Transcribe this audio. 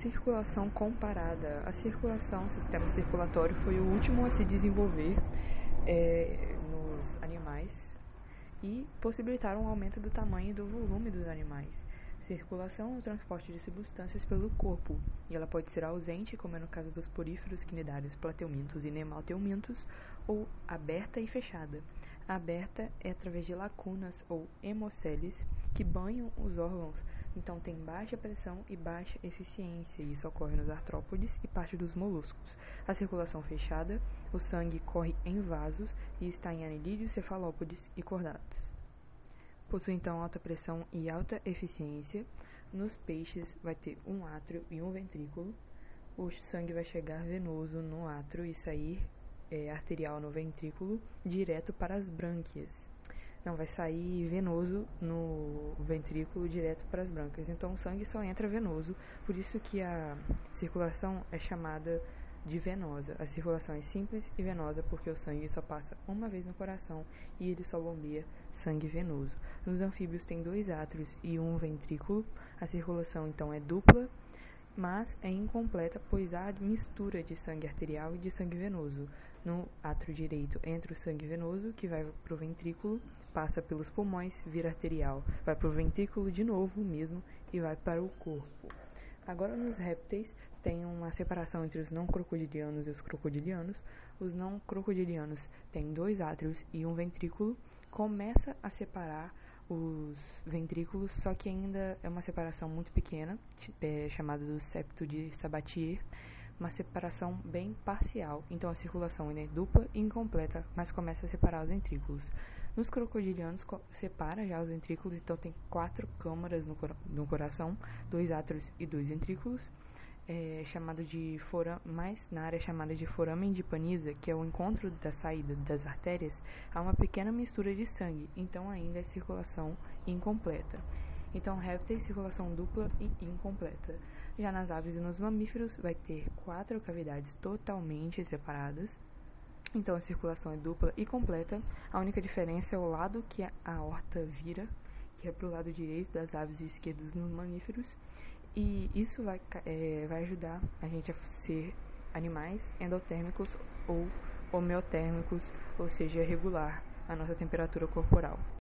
Circulação comparada. A circulação, o sistema circulatório, foi o último a se desenvolver é, nos animais e possibilitaram um aumento do tamanho e do volume dos animais. Circulação é o transporte de substâncias pelo corpo, e ela pode ser ausente, como é no caso dos poríferos, quinidários, plateumintos e nemateumintos, ou aberta e fechada. Aberta é através de lacunas ou hemocélices que banham os órgãos então tem baixa pressão e baixa eficiência, e isso ocorre nos artrópodes e parte dos moluscos. A circulação fechada, o sangue corre em vasos e está em anelídeos, cefalópodes e cordados. Possui então alta pressão e alta eficiência. Nos peixes vai ter um átrio e um ventrículo. O sangue vai chegar venoso no átrio e sair é, arterial no ventrículo, direto para as brânquias. Não, vai sair venoso no ventrículo direto para as brancas. Então o sangue só entra venoso, por isso que a circulação é chamada de venosa. A circulação é simples e venosa porque o sangue só passa uma vez no coração e ele só bombeia sangue venoso. Nos anfíbios tem dois átrios e um ventrículo. A circulação então é dupla, mas é incompleta pois há mistura de sangue arterial e de sangue venoso. No átrio direito entra o sangue venoso que vai para o ventrículo passa pelos pulmões, vira arterial, vai para o ventrículo de novo mesmo e vai para o corpo. Agora nos répteis tem uma separação entre os não crocodilianos e os crocodilianos. Os não crocodilianos têm dois átrios e um ventrículo. Começa a separar os ventrículos, só que ainda é uma separação muito pequena, é, chamada do septo de Sabatier, uma separação bem parcial. Então a circulação é dupla e incompleta, mas começa a separar os ventrículos. Nos crocodilianos, separa já os ventrículos, então tem quatro câmaras no, cor no coração, dois átrios e dois ventrículos, é, chamado de forame, mais na área chamada de foramen de Paniza, que é o encontro da saída das artérias, há uma pequena mistura de sangue, então ainda é circulação incompleta. Então, répteis, circulação dupla e incompleta. Já nas aves e nos mamíferos, vai ter quatro cavidades totalmente separadas, então a circulação é dupla e completa. A única diferença é o lado que a horta vira, que é para o lado direito das aves e esquerdas nos mamíferos. E isso vai, é, vai ajudar a gente a ser animais endotérmicos ou homeotérmicos, ou seja, regular a nossa temperatura corporal.